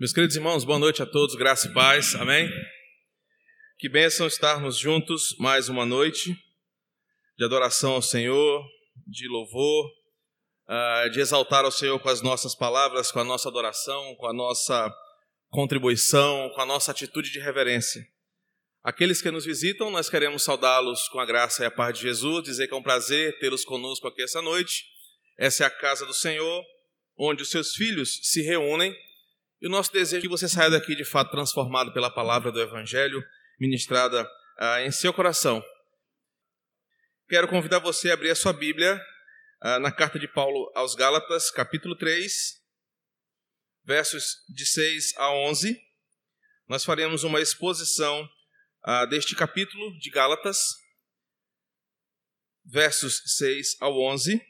Meus queridos irmãos, boa noite a todos, graça e paz, amém? Que bênção estarmos juntos mais uma noite de adoração ao Senhor, de louvor, ah, de exaltar ao Senhor com as nossas palavras, com a nossa adoração, com a nossa contribuição, com a nossa atitude de reverência. Aqueles que nos visitam, nós queremos saudá-los com a graça e a paz de Jesus, dizer que é um prazer tê-los conosco aqui essa noite. Essa é a casa do Senhor, onde os seus filhos se reúnem e o nosso desejo é que você saia daqui de fato transformado pela palavra do Evangelho ministrada ah, em seu coração. Quero convidar você a abrir a sua Bíblia ah, na carta de Paulo aos Gálatas, capítulo 3, versos de 6 a 11. Nós faremos uma exposição ah, deste capítulo de Gálatas, versos 6 ao 11,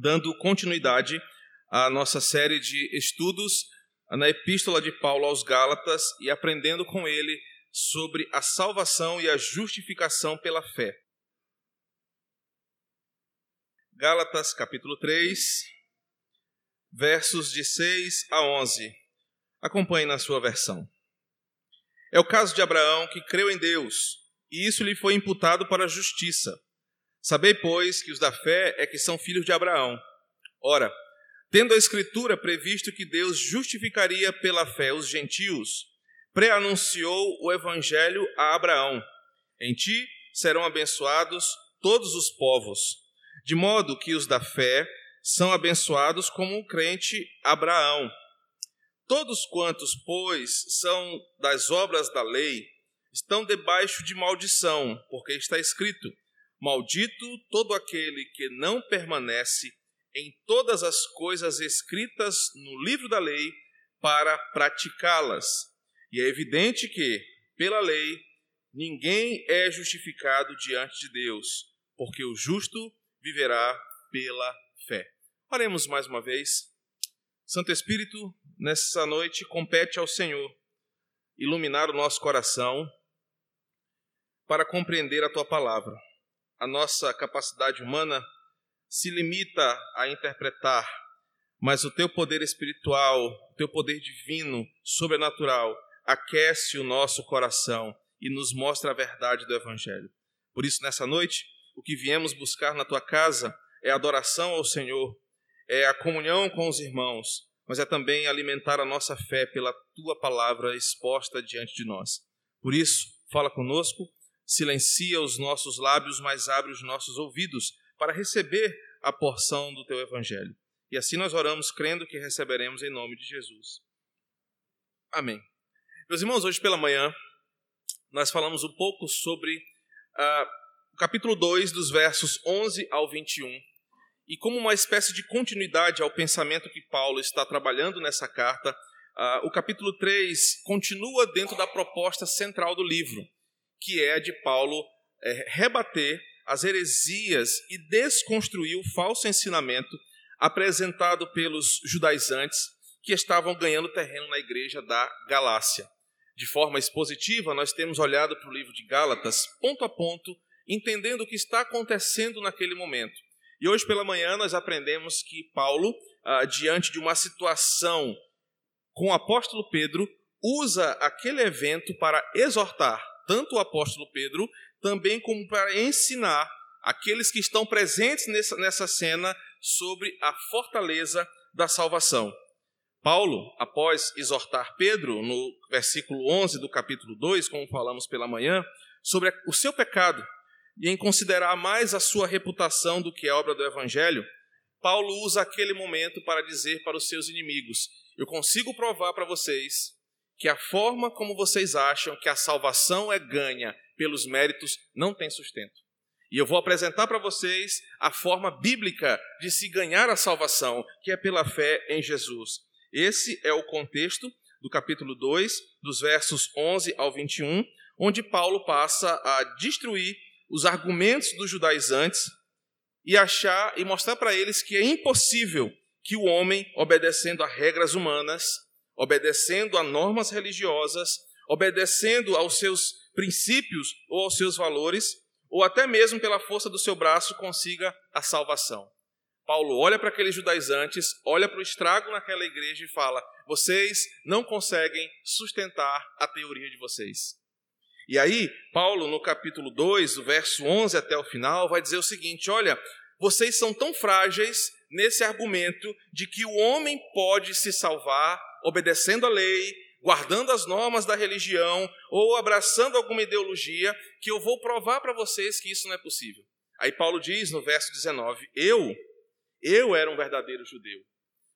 dando continuidade à nossa série de estudos na epístola de Paulo aos Gálatas e aprendendo com ele sobre a salvação e a justificação pela fé. Gálatas capítulo 3, versos de 6 a 11. Acompanhe na sua versão. É o caso de Abraão que creu em Deus, e isso lhe foi imputado para a justiça. Sabei, pois, que os da fé é que são filhos de Abraão. Ora, Tendo a Escritura previsto que Deus justificaria pela fé os gentios, preanunciou o Evangelho a Abraão: Em ti serão abençoados todos os povos, de modo que os da fé são abençoados como o crente Abraão. Todos quantos, pois, são das obras da lei, estão debaixo de maldição, porque está escrito: Maldito todo aquele que não permanece em todas as coisas escritas no livro da lei para praticá-las. E é evidente que, pela lei, ninguém é justificado diante de Deus, porque o justo viverá pela fé. Oremos mais uma vez. Santo Espírito, nessa noite compete ao Senhor iluminar o nosso coração para compreender a tua palavra. A nossa capacidade humana se limita a interpretar, mas o teu poder espiritual, o teu poder divino, sobrenatural, aquece o nosso coração e nos mostra a verdade do Evangelho. Por isso, nessa noite, o que viemos buscar na tua casa é adoração ao Senhor, é a comunhão com os irmãos, mas é também alimentar a nossa fé pela tua palavra exposta diante de nós. Por isso, fala conosco, silencia os nossos lábios, mas abre os nossos ouvidos para receber a porção do teu evangelho. E assim nós oramos crendo que receberemos em nome de Jesus. Amém. Meus irmãos, hoje pela manhã nós falamos um pouco sobre uh, o capítulo 2, dos versos 11 ao 21. E como uma espécie de continuidade ao pensamento que Paulo está trabalhando nessa carta, uh, o capítulo 3 continua dentro da proposta central do livro, que é a de Paulo é, rebater as heresias e desconstruir o falso ensinamento apresentado pelos judaizantes que estavam ganhando terreno na igreja da Galácia. De forma expositiva, nós temos olhado para o livro de Gálatas, ponto a ponto, entendendo o que está acontecendo naquele momento. E hoje pela manhã nós aprendemos que Paulo, ah, diante de uma situação com o apóstolo Pedro, usa aquele evento para exortar tanto o apóstolo Pedro também como para ensinar aqueles que estão presentes nessa, nessa cena sobre a fortaleza da salvação. Paulo, após exortar Pedro, no versículo 11 do capítulo 2, como falamos pela manhã, sobre o seu pecado e em considerar mais a sua reputação do que a obra do evangelho, Paulo usa aquele momento para dizer para os seus inimigos: Eu consigo provar para vocês que a forma como vocês acham que a salvação é ganha pelos méritos não tem sustento. E eu vou apresentar para vocês a forma bíblica de se ganhar a salvação, que é pela fé em Jesus. Esse é o contexto do capítulo 2, dos versos 11 ao 21, onde Paulo passa a destruir os argumentos dos judaizantes e achar e mostrar para eles que é impossível que o homem, obedecendo a regras humanas, obedecendo a normas religiosas, obedecendo aos seus princípios ou aos seus valores, ou até mesmo pela força do seu braço consiga a salvação. Paulo olha para aqueles judaizantes, olha para o estrago naquela igreja e fala: vocês não conseguem sustentar a teoria de vocês. E aí, Paulo, no capítulo 2, do verso 11 até o final, vai dizer o seguinte: olha, vocês são tão frágeis nesse argumento de que o homem pode se salvar obedecendo a lei, guardando as normas da religião ou abraçando alguma ideologia, que eu vou provar para vocês que isso não é possível. Aí Paulo diz no verso 19: Eu, eu era um verdadeiro judeu.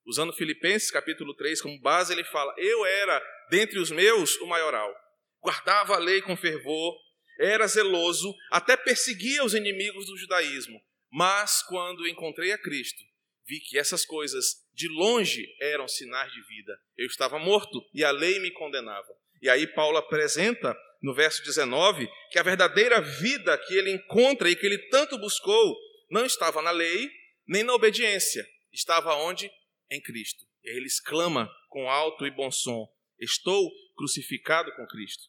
Usando Filipenses capítulo 3 como base, ele fala: Eu era, dentre os meus, o maioral. Guardava a lei com fervor, era zeloso, até perseguia os inimigos do judaísmo. Mas quando encontrei a Cristo, vi que essas coisas de longe eram sinais de vida. Eu estava morto e a lei me condenava. E aí Paulo apresenta no verso 19 que a verdadeira vida que ele encontra e que ele tanto buscou não estava na lei nem na obediência, estava onde? Em Cristo. Ele exclama com alto e bom som: Estou crucificado com Cristo.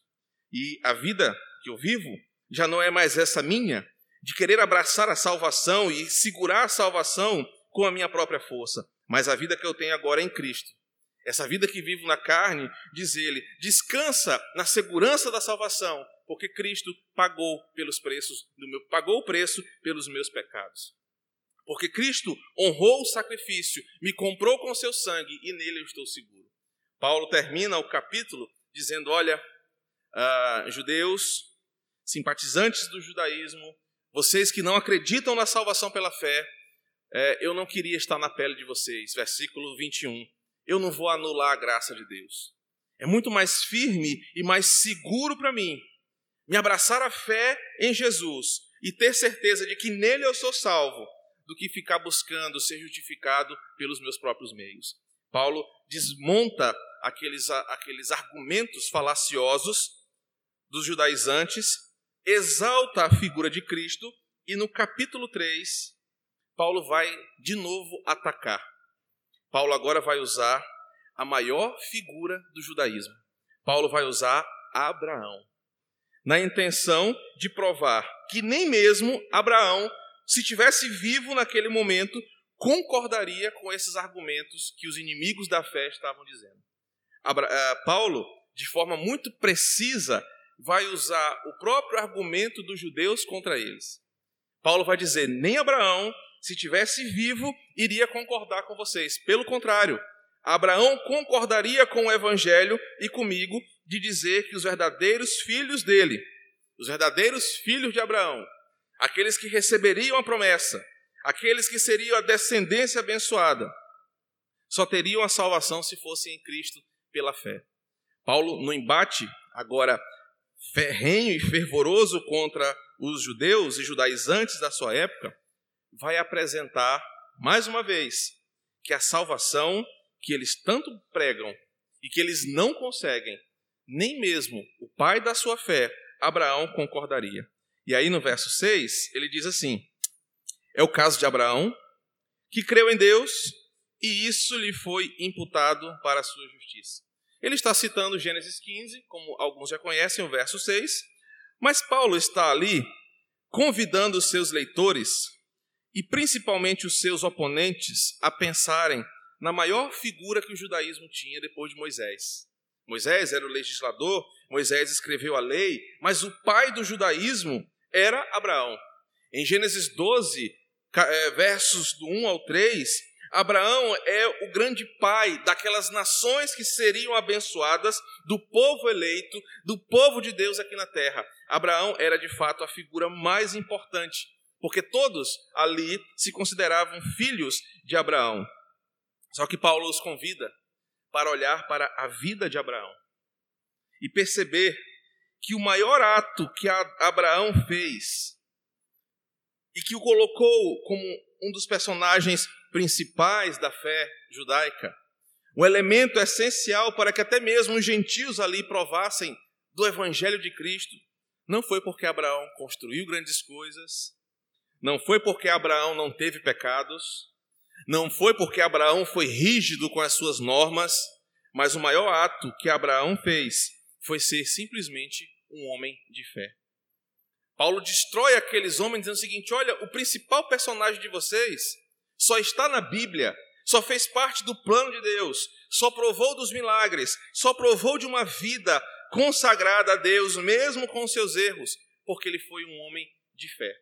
E a vida que eu vivo já não é mais essa minha, de querer abraçar a salvação e segurar a salvação com a minha própria força, mas a vida que eu tenho agora é em Cristo. Essa vida que vivo na carne, diz ele, descansa na segurança da salvação, porque Cristo pagou pelos preços do meu, pagou o preço pelos meus pecados. Porque Cristo honrou o sacrifício, me comprou com seu sangue e nele eu estou seguro. Paulo termina o capítulo dizendo: Olha, uh, judeus, simpatizantes do judaísmo, vocês que não acreditam na salvação pela fé, é, eu não queria estar na pele de vocês. Versículo 21. Eu não vou anular a graça de Deus. É muito mais firme e mais seguro para mim me abraçar a fé em Jesus e ter certeza de que nele eu sou salvo, do que ficar buscando ser justificado pelos meus próprios meios. Paulo desmonta aqueles, aqueles argumentos falaciosos dos judaizantes, exalta a figura de Cristo e no capítulo 3 Paulo vai de novo atacar. Paulo agora vai usar a maior figura do judaísmo. Paulo vai usar Abraão, na intenção de provar que nem mesmo Abraão, se tivesse vivo naquele momento, concordaria com esses argumentos que os inimigos da fé estavam dizendo. Abra uh, Paulo, de forma muito precisa, vai usar o próprio argumento dos judeus contra eles. Paulo vai dizer: nem Abraão, se tivesse vivo, iria concordar com vocês. Pelo contrário, Abraão concordaria com o evangelho e comigo de dizer que os verdadeiros filhos dele, os verdadeiros filhos de Abraão, aqueles que receberiam a promessa, aqueles que seriam a descendência abençoada, só teriam a salvação se fossem em Cristo pela fé. Paulo, no embate agora ferrenho e fervoroso contra os judeus e judaizantes da sua época, vai apresentar, mais uma vez, que a salvação que eles tanto pregam e que eles não conseguem, nem mesmo o pai da sua fé, Abraão, concordaria. E aí no verso 6, ele diz assim: É o caso de Abraão, que creu em Deus e isso lhe foi imputado para a sua justiça. Ele está citando Gênesis 15, como alguns já conhecem, o verso 6, mas Paulo está ali convidando os seus leitores e principalmente os seus oponentes a pensarem na maior figura que o judaísmo tinha depois de Moisés. Moisés era o legislador, Moisés escreveu a lei, mas o pai do judaísmo era Abraão. Em Gênesis 12, eh, versos do 1 ao 3, Abraão é o grande pai daquelas nações que seriam abençoadas, do povo eleito, do povo de Deus aqui na terra. Abraão era de fato a figura mais importante porque todos ali se consideravam filhos de Abraão. Só que Paulo os convida para olhar para a vida de Abraão e perceber que o maior ato que Abraão fez e que o colocou como um dos personagens principais da fé judaica, um elemento essencial para que até mesmo os gentios ali provassem do evangelho de Cristo, não foi porque Abraão construiu grandes coisas, não foi porque Abraão não teve pecados, não foi porque Abraão foi rígido com as suas normas, mas o maior ato que Abraão fez foi ser simplesmente um homem de fé. Paulo destrói aqueles homens dizendo o seguinte: olha, o principal personagem de vocês só está na Bíblia, só fez parte do plano de Deus, só provou dos milagres, só provou de uma vida consagrada a Deus, mesmo com seus erros, porque ele foi um homem de fé.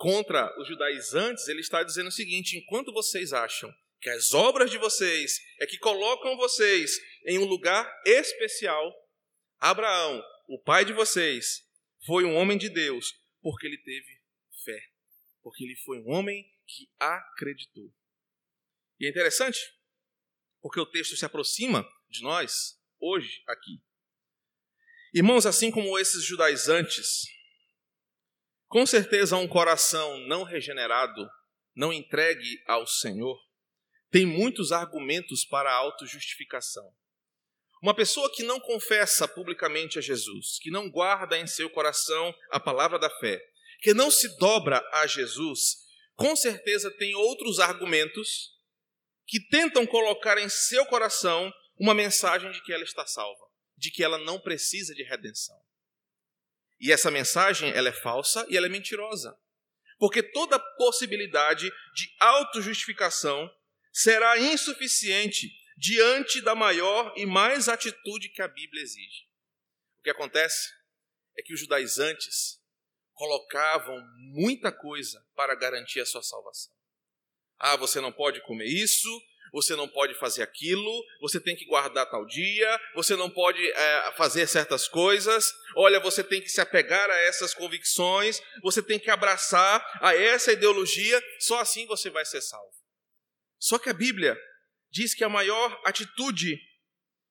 Contra os judaizantes, ele está dizendo o seguinte: enquanto vocês acham que as obras de vocês é que colocam vocês em um lugar especial, Abraão, o pai de vocês, foi um homem de Deus porque ele teve fé, porque ele foi um homem que acreditou. E é interessante, porque o texto se aproxima de nós hoje aqui. Irmãos, assim como esses judaizantes, com certeza um coração não regenerado, não entregue ao Senhor, tem muitos argumentos para a autojustificação. Uma pessoa que não confessa publicamente a Jesus, que não guarda em seu coração a palavra da fé, que não se dobra a Jesus, com certeza tem outros argumentos que tentam colocar em seu coração uma mensagem de que ela está salva, de que ela não precisa de redenção. E essa mensagem, ela é falsa e ela é mentirosa. Porque toda possibilidade de autojustificação será insuficiente diante da maior e mais atitude que a Bíblia exige. O que acontece é que os judaizantes colocavam muita coisa para garantir a sua salvação. Ah, você não pode comer isso, você não pode fazer aquilo, você tem que guardar tal dia, você não pode é, fazer certas coisas, olha, você tem que se apegar a essas convicções, você tem que abraçar a essa ideologia, só assim você vai ser salvo. Só que a Bíblia diz que a maior atitude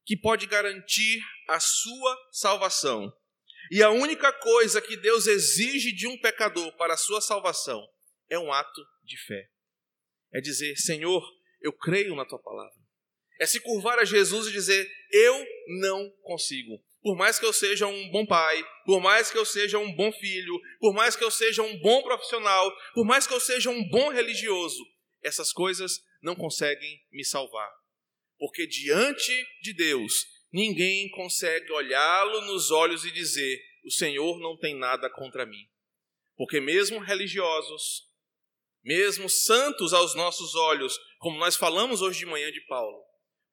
que pode garantir a sua salvação e a única coisa que Deus exige de um pecador para a sua salvação é um ato de fé. É dizer, Senhor, eu creio na tua palavra. É se curvar a Jesus e dizer: Eu não consigo. Por mais que eu seja um bom pai, por mais que eu seja um bom filho, por mais que eu seja um bom profissional, por mais que eu seja um bom religioso, essas coisas não conseguem me salvar. Porque diante de Deus, ninguém consegue olhá-lo nos olhos e dizer: O Senhor não tem nada contra mim. Porque mesmo religiosos, mesmo santos aos nossos olhos, como nós falamos hoje de manhã de Paulo.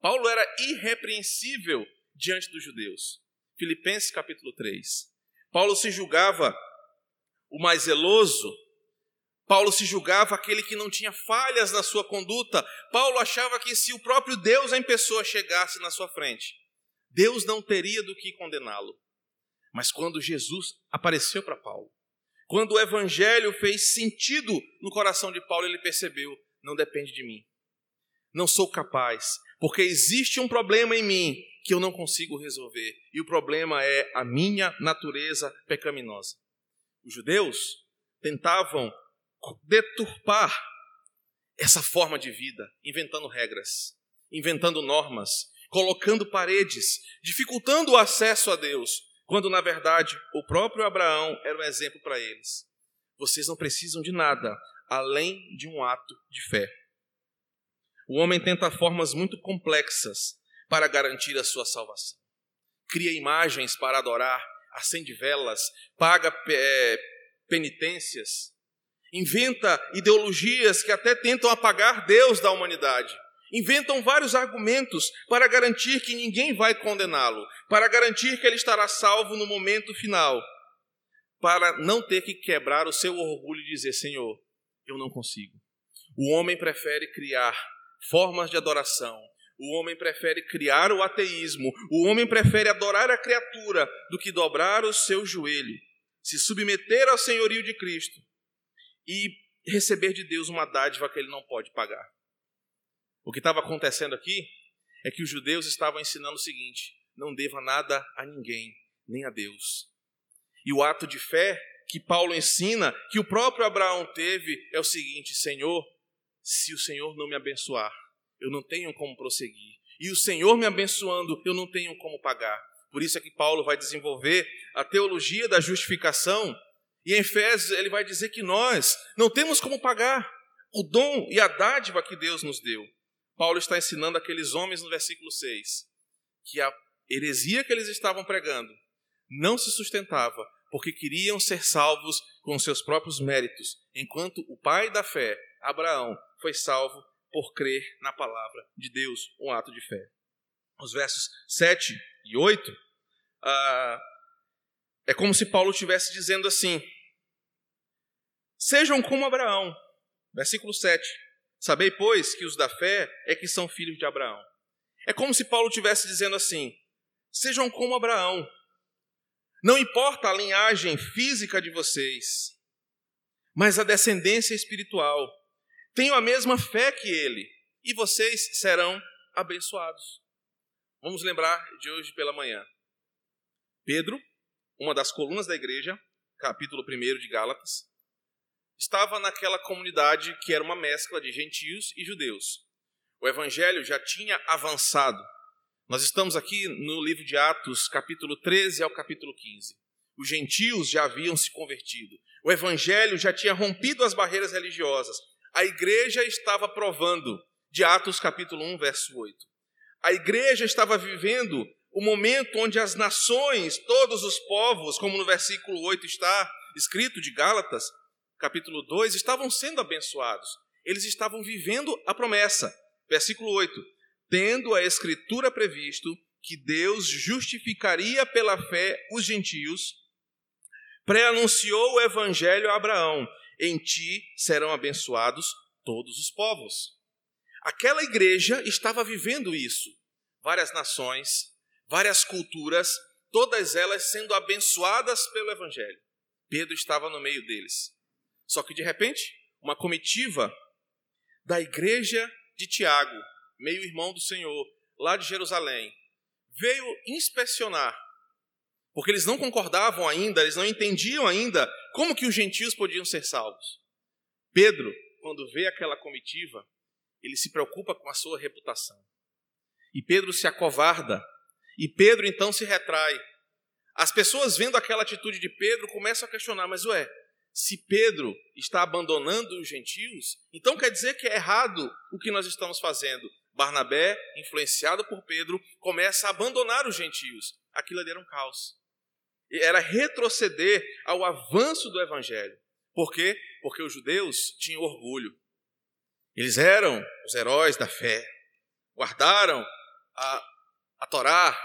Paulo era irrepreensível diante dos judeus. Filipenses capítulo 3. Paulo se julgava o mais zeloso. Paulo se julgava aquele que não tinha falhas na sua conduta. Paulo achava que se o próprio Deus em pessoa chegasse na sua frente, Deus não teria do que condená-lo. Mas quando Jesus apareceu para Paulo, quando o evangelho fez sentido no coração de Paulo, ele percebeu: não depende de mim. Não sou capaz, porque existe um problema em mim que eu não consigo resolver, e o problema é a minha natureza pecaminosa. Os judeus tentavam deturpar essa forma de vida, inventando regras, inventando normas, colocando paredes, dificultando o acesso a Deus, quando na verdade o próprio Abraão era um exemplo para eles. Vocês não precisam de nada além de um ato de fé. O homem tenta formas muito complexas para garantir a sua salvação. Cria imagens para adorar, acende velas, paga é, penitências, inventa ideologias que até tentam apagar Deus da humanidade. Inventam vários argumentos para garantir que ninguém vai condená-lo, para garantir que ele estará salvo no momento final, para não ter que quebrar o seu orgulho e dizer: Senhor, eu não consigo. O homem prefere criar formas de adoração, o homem prefere criar o ateísmo, o homem prefere adorar a criatura do que dobrar o seu joelho, se submeter ao senhorio de Cristo e receber de Deus uma dádiva que ele não pode pagar. O que estava acontecendo aqui é que os judeus estavam ensinando o seguinte: não deva nada a ninguém, nem a Deus. E o ato de fé que Paulo ensina, que o próprio Abraão teve, é o seguinte: Senhor, se o Senhor não me abençoar, eu não tenho como prosseguir. E o Senhor me abençoando, eu não tenho como pagar. Por isso é que Paulo vai desenvolver a teologia da justificação. E em Efésios ele vai dizer que nós não temos como pagar o dom e a dádiva que Deus nos deu. Paulo está ensinando aqueles homens no versículo 6 que a heresia que eles estavam pregando não se sustentava porque queriam ser salvos com seus próprios méritos, enquanto o pai da fé, Abraão foi salvo por crer na palavra de Deus, um ato de fé. Os versos 7 e 8, ah, é como se Paulo estivesse dizendo assim: Sejam como Abraão. Versículo 7. Sabei, pois, que os da fé é que são filhos de Abraão. É como se Paulo estivesse dizendo assim: Sejam como Abraão. Não importa a linhagem física de vocês, mas a descendência espiritual. Tenham a mesma fé que ele, e vocês serão abençoados. Vamos lembrar de hoje pela manhã. Pedro, uma das colunas da igreja, capítulo 1 de Gálatas, estava naquela comunidade que era uma mescla de gentios e judeus. O evangelho já tinha avançado. Nós estamos aqui no livro de Atos, capítulo 13 ao capítulo 15. Os gentios já haviam se convertido. O evangelho já tinha rompido as barreiras religiosas. A igreja estava provando, de Atos capítulo 1, verso 8. A igreja estava vivendo o momento onde as nações, todos os povos, como no versículo 8 está escrito de Gálatas, capítulo 2, estavam sendo abençoados. Eles estavam vivendo a promessa. Versículo 8: Tendo a Escritura previsto que Deus justificaria pela fé os gentios, pré-anunciou o evangelho a Abraão: Em ti serão abençoados todos os povos. Aquela igreja estava vivendo isso. Várias nações, várias culturas, todas elas sendo abençoadas pelo evangelho. Pedro estava no meio deles. Só que de repente, uma comitiva da igreja de Tiago, meio irmão do Senhor, lá de Jerusalém, veio inspecionar, porque eles não concordavam ainda, eles não entendiam ainda como que os gentios podiam ser salvos. Pedro, quando vê aquela comitiva, ele se preocupa com a sua reputação. E Pedro se acovarda, e Pedro então se retrai. As pessoas vendo aquela atitude de Pedro começam a questionar, mas ué, se Pedro está abandonando os gentios, então quer dizer que é errado o que nós estamos fazendo. Barnabé, influenciado por Pedro, começa a abandonar os gentios. Aquilo ali era um caos. Era retroceder ao avanço do evangelho. Por quê? Porque os judeus tinham orgulho. Eles eram os heróis da fé. Guardaram a, a Torá,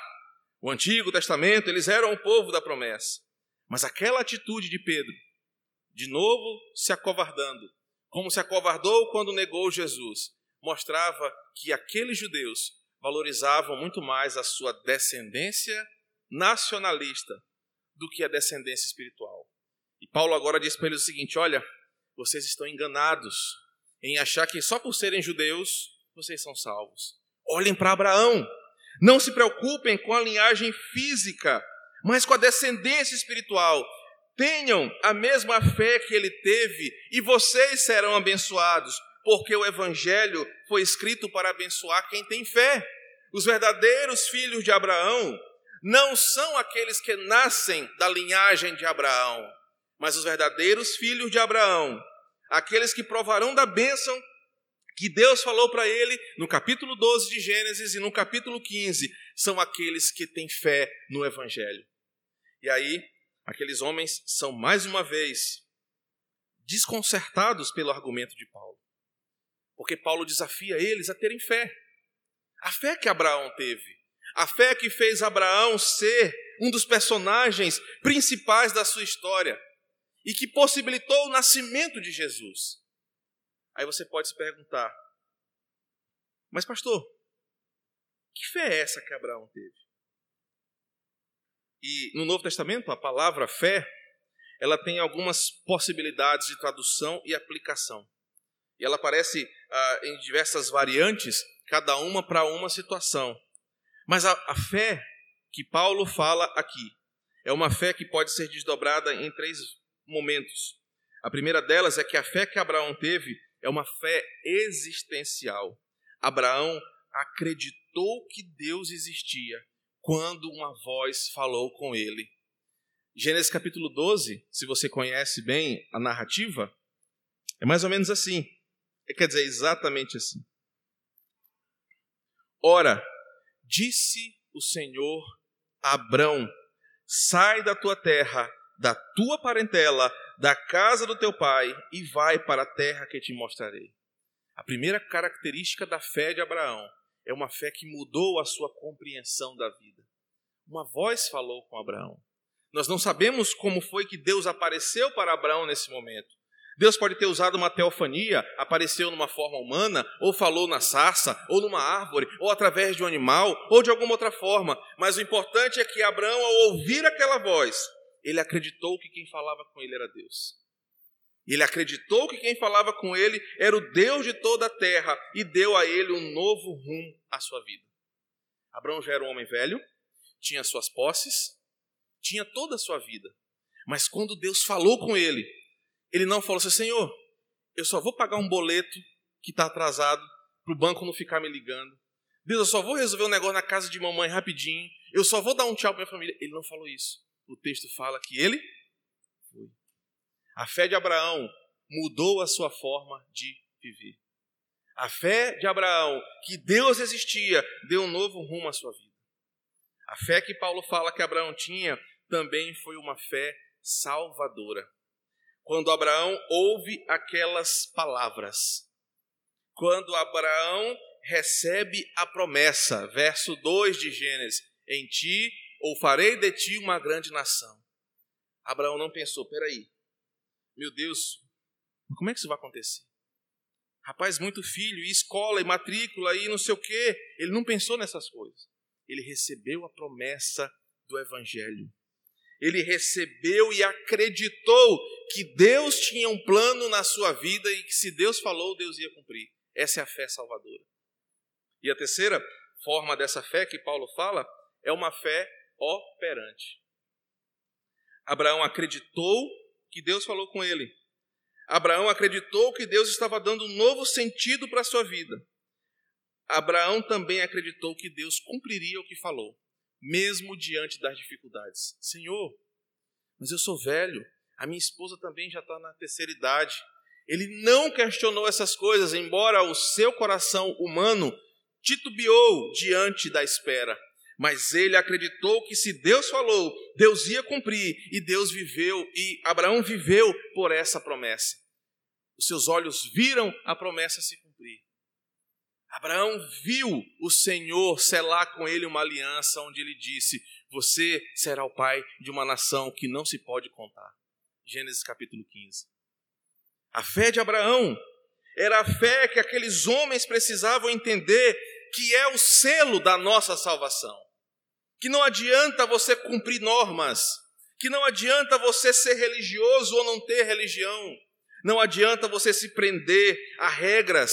o Antigo Testamento, eles eram o povo da promessa. Mas aquela atitude de Pedro de novo se acovardando, como se acovardou quando negou Jesus, mostrava que aqueles judeus valorizavam muito mais a sua descendência nacionalista do que a descendência espiritual. E Paulo agora diz para eles o seguinte: olha, vocês estão enganados em achar que só por serem judeus vocês são salvos. Olhem para Abraão. Não se preocupem com a linhagem física, mas com a descendência espiritual. Tenham a mesma fé que ele teve e vocês serão abençoados, porque o Evangelho foi escrito para abençoar quem tem fé. Os verdadeiros filhos de Abraão não são aqueles que nascem da linhagem de Abraão, mas os verdadeiros filhos de Abraão, aqueles que provarão da bênção que Deus falou para ele no capítulo 12 de Gênesis e no capítulo 15, são aqueles que têm fé no Evangelho. E aí, aqueles homens são mais uma vez desconcertados pelo argumento de Paulo. Porque Paulo desafia eles a terem fé. A fé que Abraão teve. A fé que fez Abraão ser um dos personagens principais da sua história e que possibilitou o nascimento de Jesus. Aí você pode se perguntar: Mas, pastor, que fé é essa que Abraão teve? E no Novo Testamento, a palavra fé, ela tem algumas possibilidades de tradução e aplicação. E ela aparece ah, em diversas variantes, cada uma para uma situação. Mas a, a fé que Paulo fala aqui é uma fé que pode ser desdobrada em três momentos. A primeira delas é que a fé que Abraão teve é uma fé existencial. Abraão acreditou que Deus existia quando uma voz falou com ele. Gênesis capítulo 12, se você conhece bem a narrativa, é mais ou menos assim. É, quer dizer, exatamente assim. Ora, disse o Senhor a Abrão: Sai da tua terra, da tua parentela, da casa do teu pai e vai para a terra que te mostrarei. A primeira característica da fé de Abraão é uma fé que mudou a sua compreensão da vida. Uma voz falou com Abraão. Nós não sabemos como foi que Deus apareceu para Abraão nesse momento. Deus pode ter usado uma teofania, apareceu numa forma humana, ou falou na sarça, ou numa árvore, ou através de um animal, ou de alguma outra forma. Mas o importante é que Abraão, ao ouvir aquela voz, ele acreditou que quem falava com ele era Deus. Ele acreditou que quem falava com ele era o Deus de toda a terra e deu a ele um novo rumo à sua vida. Abraão já era um homem velho, tinha suas posses, tinha toda a sua vida. Mas quando Deus falou com ele, ele não falou assim: Senhor, eu só vou pagar um boleto que está atrasado para o banco não ficar me ligando. Deus, eu só vou resolver um negócio na casa de mamãe rapidinho. Eu só vou dar um tchau para minha família. Ele não falou isso. O texto fala que ele foi. A fé de Abraão mudou a sua forma de viver. A fé de Abraão, que Deus existia, deu um novo rumo à sua vida. A fé que Paulo fala que Abraão tinha também foi uma fé salvadora. Quando Abraão ouve aquelas palavras, quando Abraão recebe a promessa, verso 2 de Gênesis: Em ti ou farei de ti uma grande nação. Abraão não pensou, peraí, meu Deus, como é que isso vai acontecer? Rapaz, muito filho, e escola, e matrícula, e não sei o quê. Ele não pensou nessas coisas. Ele recebeu a promessa do Evangelho. Ele recebeu e acreditou que Deus tinha um plano na sua vida e que se Deus falou, Deus ia cumprir. Essa é a fé salvadora. E a terceira forma dessa fé que Paulo fala é uma fé operante. Abraão acreditou que Deus falou com ele. Abraão acreditou que Deus estava dando um novo sentido para a sua vida. Abraão também acreditou que Deus cumpriria o que falou, mesmo diante das dificuldades. Senhor, mas eu sou velho, a minha esposa também já está na terceira idade. Ele não questionou essas coisas, embora o seu coração humano titubeou diante da espera. Mas ele acreditou que se Deus falou, Deus ia cumprir, e Deus viveu, e Abraão viveu por essa promessa. Os seus olhos viram a promessa se. Abraão viu o Senhor selar com ele uma aliança onde ele disse: Você será o pai de uma nação que não se pode contar. Gênesis capítulo 15. A fé de Abraão era a fé que aqueles homens precisavam entender que é o selo da nossa salvação que não adianta você cumprir normas, que não adianta você ser religioso ou não ter religião, não adianta você se prender a regras,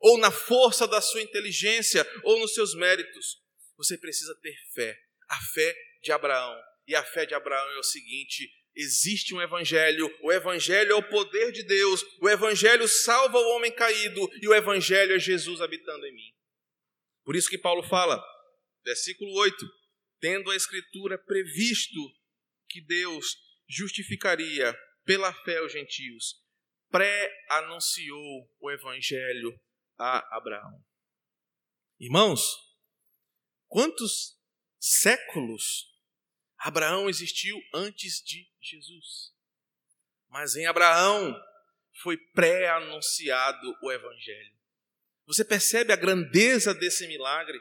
ou na força da sua inteligência, ou nos seus méritos. Você precisa ter fé, a fé de Abraão. E a fé de Abraão é o seguinte: existe um evangelho, o evangelho é o poder de Deus, o evangelho salva o homem caído e o evangelho é Jesus habitando em mim. Por isso que Paulo fala, versículo 8: tendo a Escritura previsto que Deus justificaria pela fé os gentios, pré-anunciou o Evangelho a Abraão. Irmãos, quantos séculos Abraão existiu antes de Jesus? Mas em Abraão foi pré-anunciado o Evangelho. Você percebe a grandeza desse milagre?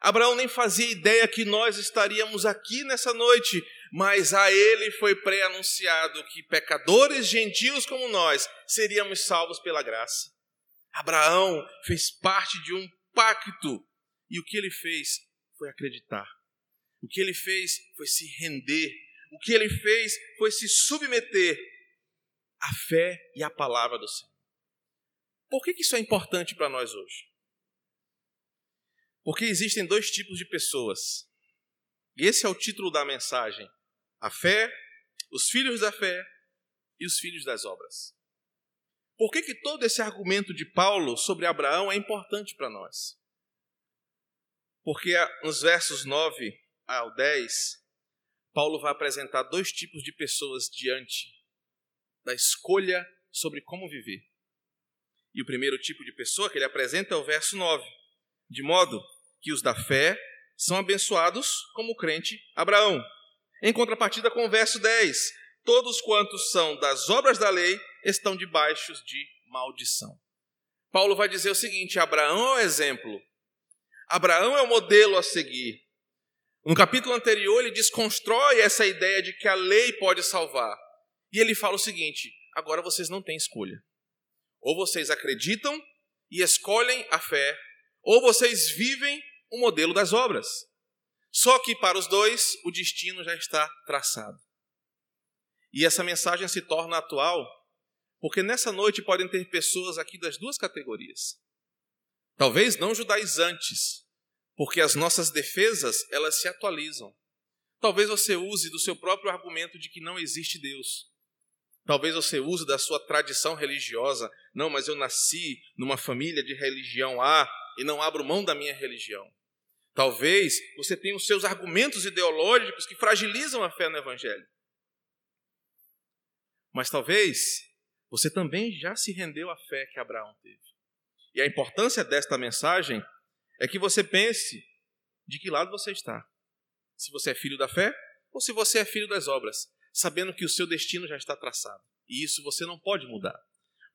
Abraão nem fazia ideia que nós estaríamos aqui nessa noite, mas a ele foi pré-anunciado que pecadores gentios como nós seríamos salvos pela graça. Abraão fez parte de um pacto e o que ele fez foi acreditar. O que ele fez foi se render. O que ele fez foi se submeter à fé e à palavra do Senhor. Por que isso é importante para nós hoje? Porque existem dois tipos de pessoas. E esse é o título da mensagem: a fé, os filhos da fé e os filhos das obras. Por que, que todo esse argumento de Paulo sobre Abraão é importante para nós? Porque nos versos 9 ao 10, Paulo vai apresentar dois tipos de pessoas diante da escolha sobre como viver. E o primeiro tipo de pessoa que ele apresenta é o verso 9, de modo que os da fé são abençoados como o crente Abraão. Em contrapartida com o verso 10, todos quantos são das obras da lei estão debaixo de maldição. Paulo vai dizer o seguinte: Abraão é o exemplo, Abraão é o modelo a seguir. No capítulo anterior, ele desconstrói essa ideia de que a lei pode salvar. E ele fala o seguinte: agora vocês não têm escolha. Ou vocês acreditam e escolhem a fé, ou vocês vivem o modelo das obras. Só que para os dois, o destino já está traçado. E essa mensagem se torna atual, porque nessa noite podem ter pessoas aqui das duas categorias. Talvez não judaizantes, porque as nossas defesas, elas se atualizam. Talvez você use do seu próprio argumento de que não existe Deus. Talvez você use da sua tradição religiosa. Não, mas eu nasci numa família de religião A e não abro mão da minha religião. Talvez você tenha os seus argumentos ideológicos que fragilizam a fé no Evangelho. Mas talvez você também já se rendeu à fé que Abraão teve. E a importância desta mensagem é que você pense de que lado você está. Se você é filho da fé ou se você é filho das obras sabendo que o seu destino já está traçado. E isso você não pode mudar.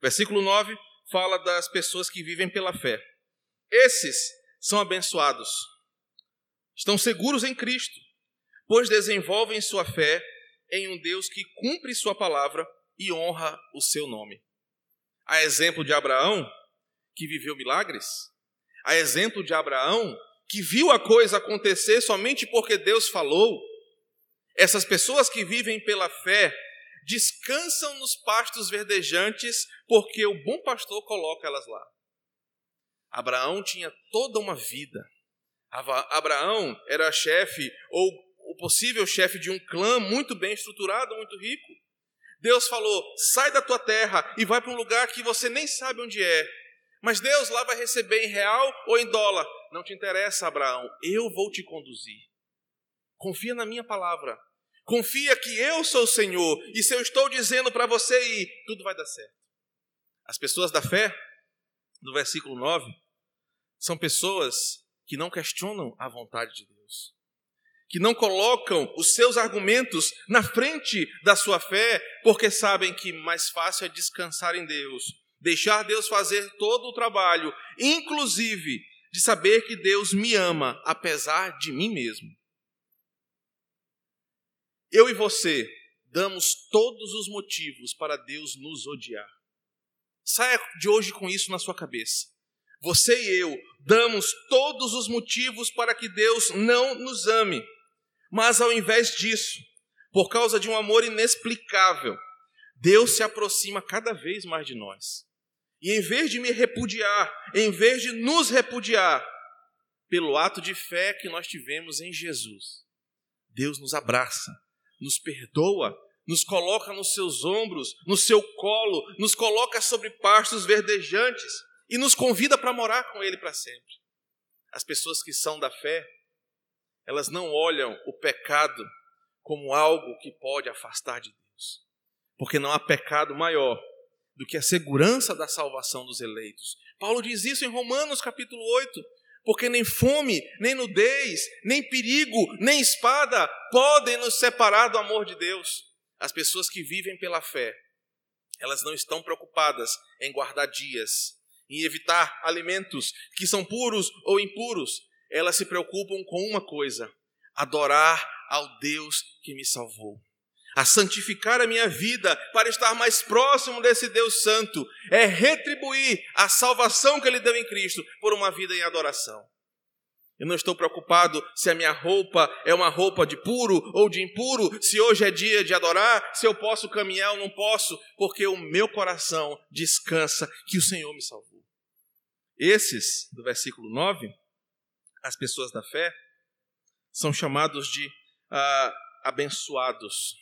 Versículo 9 fala das pessoas que vivem pela fé. Esses são abençoados. Estão seguros em Cristo, pois desenvolvem sua fé em um Deus que cumpre sua palavra e honra o seu nome. A exemplo de Abraão, que viveu milagres, a exemplo de Abraão, que viu a coisa acontecer somente porque Deus falou, essas pessoas que vivem pela fé descansam nos pastos verdejantes porque o bom pastor coloca elas lá. Abraão tinha toda uma vida. Abraão era chefe ou o possível chefe de um clã muito bem estruturado, muito rico. Deus falou: sai da tua terra e vai para um lugar que você nem sabe onde é. Mas Deus lá vai receber em real ou em dólar. Não te interessa, Abraão, eu vou te conduzir. Confia na minha palavra. Confia que eu sou o Senhor. E se eu estou dizendo para você ir, tudo vai dar certo. As pessoas da fé, no versículo 9, são pessoas que não questionam a vontade de Deus. Que não colocam os seus argumentos na frente da sua fé, porque sabem que mais fácil é descansar em Deus, deixar Deus fazer todo o trabalho, inclusive de saber que Deus me ama, apesar de mim mesmo. Eu e você damos todos os motivos para Deus nos odiar. Saia de hoje com isso na sua cabeça. Você e eu damos todos os motivos para que Deus não nos ame. Mas ao invés disso, por causa de um amor inexplicável, Deus se aproxima cada vez mais de nós. E em vez de me repudiar, em vez de nos repudiar, pelo ato de fé que nós tivemos em Jesus, Deus nos abraça nos perdoa, nos coloca nos seus ombros, no seu colo, nos coloca sobre pastos verdejantes e nos convida para morar com Ele para sempre. As pessoas que são da fé, elas não olham o pecado como algo que pode afastar de Deus, porque não há pecado maior do que a segurança da salvação dos eleitos. Paulo diz isso em Romanos capítulo 8 porque nem fome, nem nudez, nem perigo, nem espada podem nos separar do amor de Deus. As pessoas que vivem pela fé, elas não estão preocupadas em guardar dias, em evitar alimentos que são puros ou impuros. Elas se preocupam com uma coisa: adorar ao Deus que me salvou a santificar a minha vida para estar mais próximo desse Deus Santo, é retribuir a salvação que Ele deu em Cristo por uma vida em adoração. Eu não estou preocupado se a minha roupa é uma roupa de puro ou de impuro, se hoje é dia de adorar, se eu posso caminhar ou não posso, porque o meu coração descansa que o Senhor me salvou. Esses, do versículo 9, as pessoas da fé, são chamados de ah, abençoados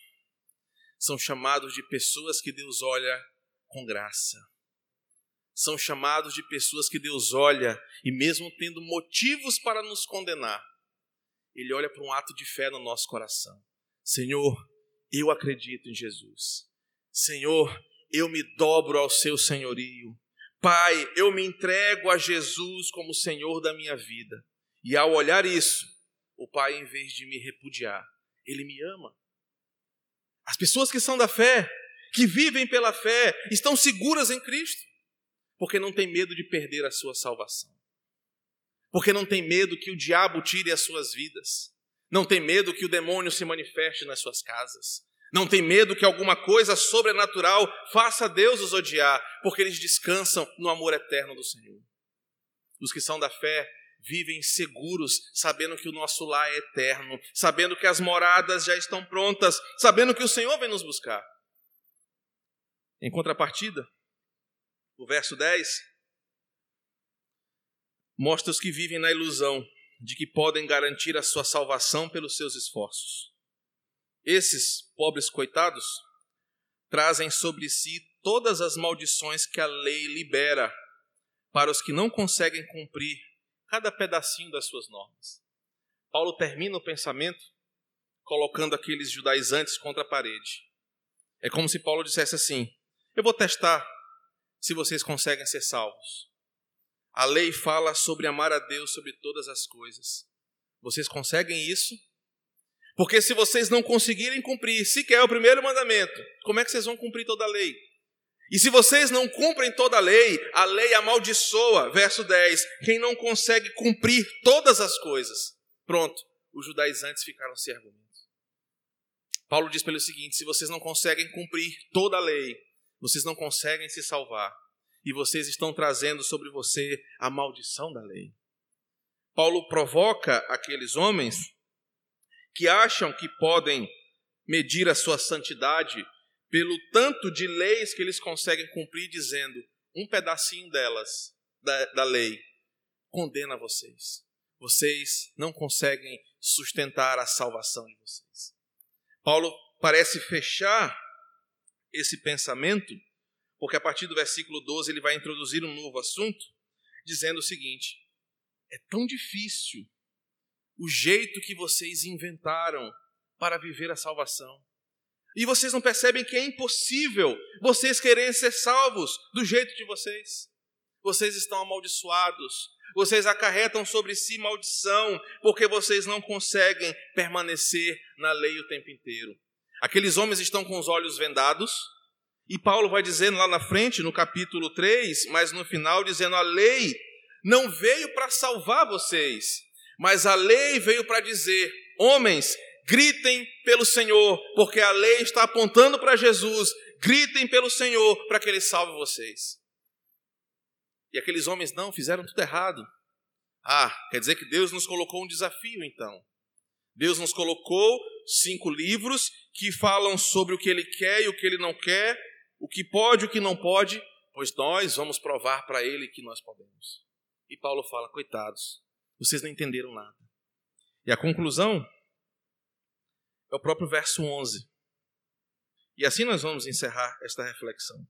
são chamados de pessoas que Deus olha com graça. São chamados de pessoas que Deus olha e, mesmo tendo motivos para nos condenar, Ele olha para um ato de fé no nosso coração. Senhor, eu acredito em Jesus. Senhor, eu me dobro ao seu senhorio. Pai, eu me entrego a Jesus como Senhor da minha vida. E ao olhar isso, o Pai, em vez de me repudiar, Ele me ama. As pessoas que são da fé, que vivem pela fé, estão seguras em Cristo, porque não tem medo de perder a sua salvação. Porque não tem medo que o diabo tire as suas vidas. Não tem medo que o demônio se manifeste nas suas casas. Não tem medo que alguma coisa sobrenatural faça Deus os odiar, porque eles descansam no amor eterno do Senhor. Os que são da fé vivem seguros, sabendo que o nosso lar é eterno, sabendo que as moradas já estão prontas, sabendo que o Senhor vem nos buscar. Em contrapartida, o verso 10 mostra os que vivem na ilusão de que podem garantir a sua salvação pelos seus esforços. Esses pobres coitados trazem sobre si todas as maldições que a lei libera para os que não conseguem cumprir cada pedacinho das suas normas. Paulo termina o pensamento colocando aqueles judaizantes contra a parede. É como se Paulo dissesse assim: Eu vou testar se vocês conseguem ser salvos. A lei fala sobre amar a Deus sobre todas as coisas. Vocês conseguem isso? Porque se vocês não conseguirem cumprir sequer o primeiro mandamento, como é que vocês vão cumprir toda a lei? E se vocês não cumprem toda a lei, a lei amaldiçoa, verso 10, quem não consegue cumprir todas as coisas. Pronto, os judaizantes ficaram sem argumentos. Paulo diz pelo seguinte: se vocês não conseguem cumprir toda a lei, vocês não conseguem se salvar, e vocês estão trazendo sobre você a maldição da lei. Paulo provoca aqueles homens que acham que podem medir a sua santidade pelo tanto de leis que eles conseguem cumprir, dizendo um pedacinho delas, da, da lei, condena vocês. Vocês não conseguem sustentar a salvação de vocês. Paulo parece fechar esse pensamento, porque a partir do versículo 12 ele vai introduzir um novo assunto, dizendo o seguinte: é tão difícil o jeito que vocês inventaram para viver a salvação. E vocês não percebem que é impossível vocês quererem ser salvos do jeito de vocês. Vocês estão amaldiçoados, vocês acarretam sobre si maldição, porque vocês não conseguem permanecer na lei o tempo inteiro. Aqueles homens estão com os olhos vendados, e Paulo vai dizendo lá na frente, no capítulo 3, mas no final, dizendo: a lei não veio para salvar vocês, mas a lei veio para dizer: homens, gritem pelo Senhor, porque a lei está apontando para Jesus. Gritem pelo Senhor para que ele salve vocês. E aqueles homens não fizeram tudo errado. Ah, quer dizer que Deus nos colocou um desafio então. Deus nos colocou cinco livros que falam sobre o que ele quer e o que ele não quer, o que pode e o que não pode, pois nós vamos provar para ele que nós podemos. E Paulo fala: coitados, vocês não entenderam nada. E a conclusão é o próprio verso 11. E assim nós vamos encerrar esta reflexão.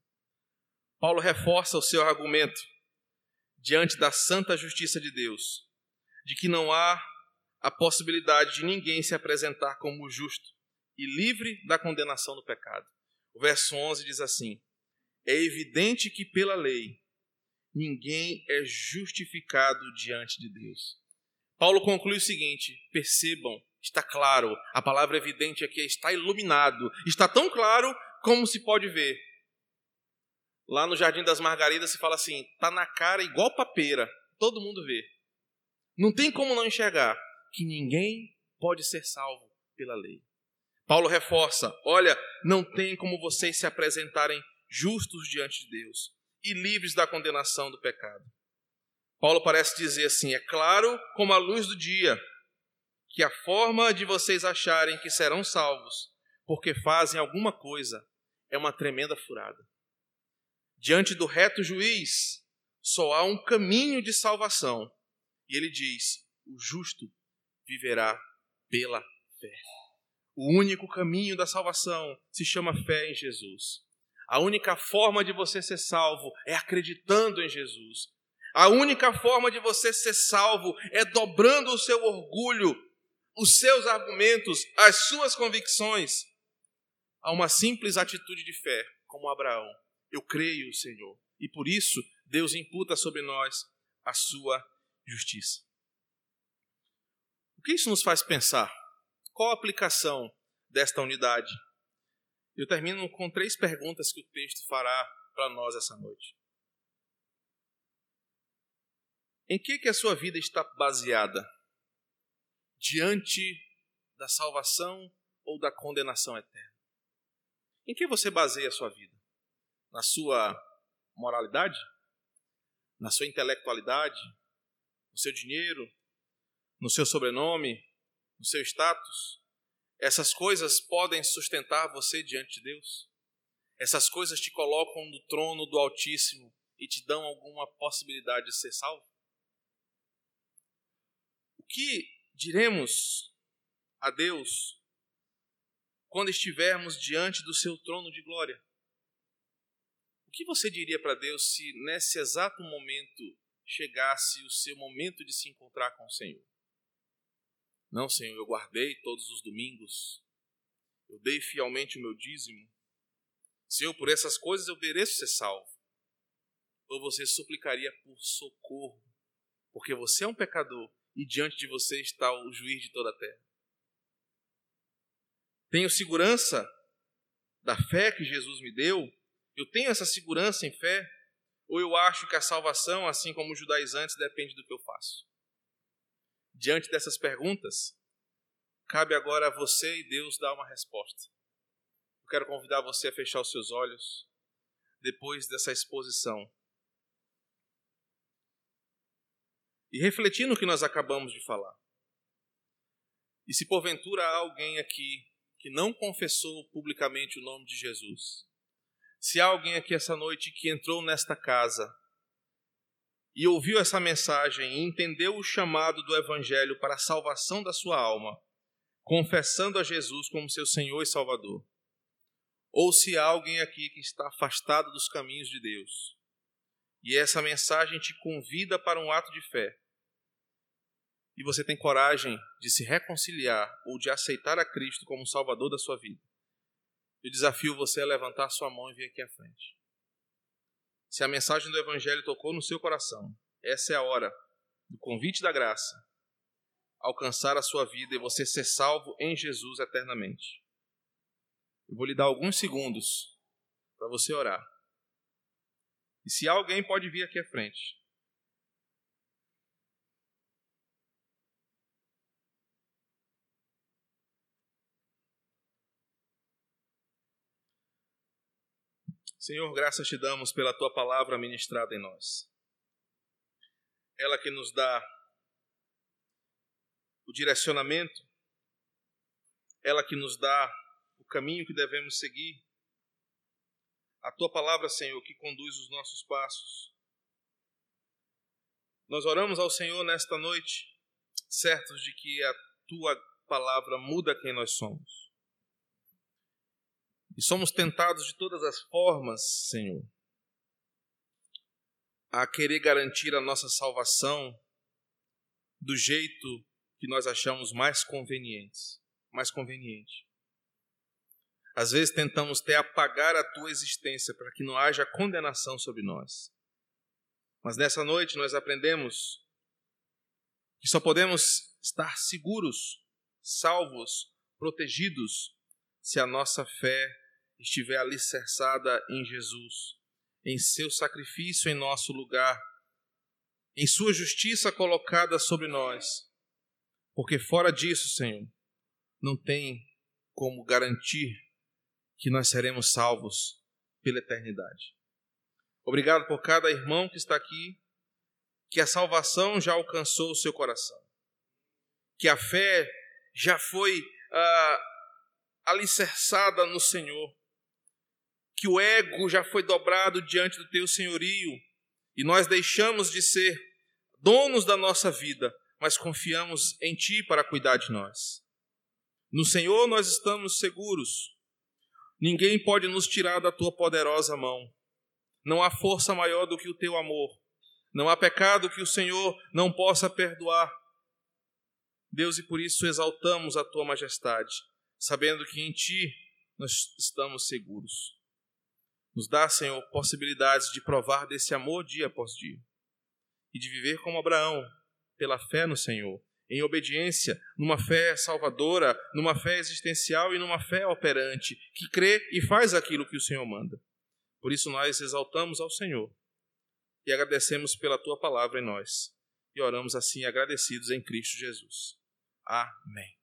Paulo reforça o seu argumento diante da santa justiça de Deus, de que não há a possibilidade de ninguém se apresentar como justo e livre da condenação do pecado. O verso 11 diz assim: É evidente que pela lei ninguém é justificado diante de Deus. Paulo conclui o seguinte: percebam, está claro, a palavra evidente aqui é está iluminado, está tão claro como se pode ver. Lá no Jardim das Margaridas se fala assim: está na cara igual papeira, todo mundo vê. Não tem como não enxergar que ninguém pode ser salvo pela lei. Paulo reforça: olha, não tem como vocês se apresentarem justos diante de Deus e livres da condenação do pecado. Paulo parece dizer assim: é claro como a luz do dia, que a forma de vocês acharem que serão salvos, porque fazem alguma coisa, é uma tremenda furada. Diante do reto juiz, só há um caminho de salvação. E ele diz: o justo viverá pela fé. O único caminho da salvação se chama fé em Jesus. A única forma de você ser salvo é acreditando em Jesus. A única forma de você ser salvo é dobrando o seu orgulho, os seus argumentos, as suas convicções a uma simples atitude de fé, como Abraão. Eu creio, Senhor, e por isso Deus imputa sobre nós a sua justiça. O que isso nos faz pensar? Qual a aplicação desta unidade? Eu termino com três perguntas que o texto fará para nós essa noite. Em que que a sua vida está baseada? Diante da salvação ou da condenação eterna? Em que você baseia a sua vida? Na sua moralidade? Na sua intelectualidade? No seu dinheiro? No seu sobrenome? No seu status? Essas coisas podem sustentar você diante de Deus? Essas coisas te colocam no trono do Altíssimo e te dão alguma possibilidade de ser salvo? O que diremos a Deus quando estivermos diante do seu trono de glória? O que você diria para Deus se nesse exato momento chegasse o seu momento de se encontrar com o Senhor? Não, Senhor, eu guardei todos os domingos, eu dei fielmente o meu dízimo. Senhor, por essas coisas eu mereço ser salvo. Ou você suplicaria por socorro, porque você é um pecador e diante de você está o juiz de toda a terra. Tenho segurança da fé que Jesus me deu? Eu tenho essa segurança em fé? Ou eu acho que a salvação, assim como os judaizantes, depende do que eu faço? Diante dessas perguntas, cabe agora a você e Deus dar uma resposta. Eu quero convidar você a fechar os seus olhos depois dessa exposição. E refletir no que nós acabamos de falar. E se porventura há alguém aqui que não confessou publicamente o nome de Jesus, se há alguém aqui essa noite que entrou nesta casa e ouviu essa mensagem e entendeu o chamado do Evangelho para a salvação da sua alma, confessando a Jesus como seu Senhor e Salvador. Ou se há alguém aqui que está afastado dos caminhos de Deus, e essa mensagem te convida para um ato de fé, e você tem coragem de se reconciliar ou de aceitar a Cristo como Salvador da sua vida, eu desafio você a levantar sua mão e vir aqui à frente. Se a mensagem do Evangelho tocou no seu coração, essa é a hora do convite da graça, alcançar a sua vida e você ser salvo em Jesus eternamente. Eu vou lhe dar alguns segundos para você orar. E se alguém pode vir aqui à frente. Senhor, graças te damos pela tua palavra ministrada em nós. Ela que nos dá o direcionamento, ela que nos dá o caminho que devemos seguir. A tua palavra, Senhor, que conduz os nossos passos. Nós oramos ao Senhor nesta noite, certos de que a tua palavra muda quem nós somos. E somos tentados de todas as formas, Senhor, a querer garantir a nossa salvação do jeito que nós achamos mais conveniente, mais conveniente. Às vezes tentamos até apagar a tua existência para que não haja condenação sobre nós. Mas nessa noite nós aprendemos que só podemos estar seguros, salvos, protegidos, se a nossa fé estiver alicerçada em Jesus, em seu sacrifício em nosso lugar, em sua justiça colocada sobre nós. Porque fora disso, Senhor, não tem como garantir que nós seremos salvos pela eternidade. Obrigado por cada irmão que está aqui, que a salvação já alcançou o seu coração, que a fé já foi ah, alicerçada no Senhor, que o ego já foi dobrado diante do teu senhorio e nós deixamos de ser donos da nossa vida, mas confiamos em ti para cuidar de nós. No Senhor nós estamos seguros. Ninguém pode nos tirar da tua poderosa mão. Não há força maior do que o teu amor. Não há pecado que o Senhor não possa perdoar. Deus, e por isso exaltamos a tua majestade, sabendo que em ti nós estamos seguros. Nos dá, Senhor, possibilidades de provar desse amor dia após dia e de viver como Abraão, pela fé no Senhor, em obediência, numa fé salvadora, numa fé existencial e numa fé operante, que crê e faz aquilo que o Senhor manda. Por isso nós exaltamos ao Senhor e agradecemos pela tua palavra em nós. E oramos assim agradecidos em Cristo Jesus. Amém.